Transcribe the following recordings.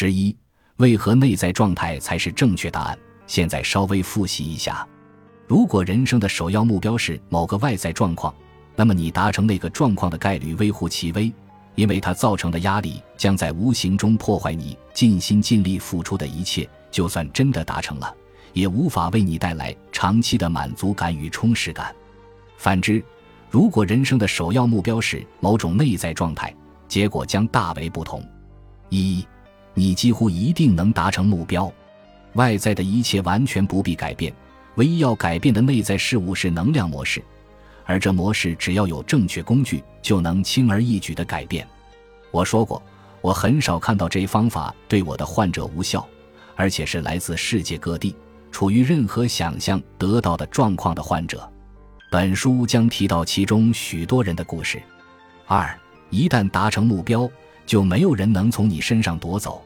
十一，为何内在状态才是正确答案？现在稍微复习一下：如果人生的首要目标是某个外在状况，那么你达成那个状况的概率微乎其微，因为它造成的压力将在无形中破坏你尽心尽力付出的一切。就算真的达成了，也无法为你带来长期的满足感与充实感。反之，如果人生的首要目标是某种内在状态，结果将大为不同。一，你几乎一定能达成目标。外在的一切完全不必改变，唯一要改变的内在事物是能量模式，而这模式只要有正确工具，就能轻而易举的改变。我说过，我很少看到这一方法对我的患者无效，而且是来自世界各地、处于任何想象得到的状况的患者。本书将提到其中许多人的故事。二，一旦达成目标。就没有人能从你身上夺走，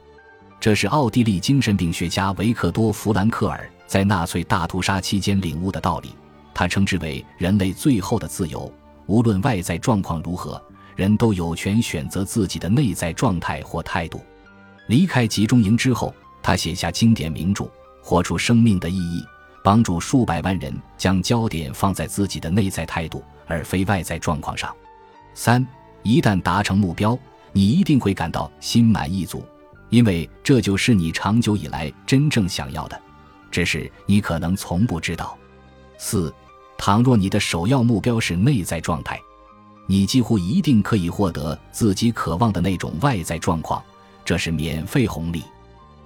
这是奥地利精神病学家维克多·弗兰克尔在纳粹大屠杀期间领悟的道理。他称之为人类最后的自由。无论外在状况如何，人都有权选择自己的内在状态或态度。离开集中营之后，他写下经典名著《活出生命的意义》，帮助数百万人将焦点放在自己的内在态度，而非外在状况上。三，一旦达成目标。你一定会感到心满意足，因为这就是你长久以来真正想要的，只是你可能从不知道。四，倘若你的首要目标是内在状态，你几乎一定可以获得自己渴望的那种外在状况，这是免费红利。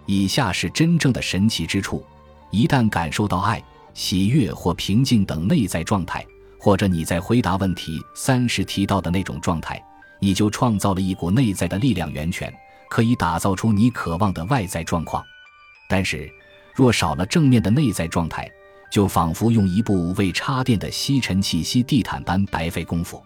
以下是真正的神奇之处：一旦感受到爱、喜悦或平静等内在状态，或者你在回答问题三时提到的那种状态。你就创造了一股内在的力量源泉，可以打造出你渴望的外在状况。但是，若少了正面的内在状态，就仿佛用一部未插电的吸尘器吸地毯般白费功夫。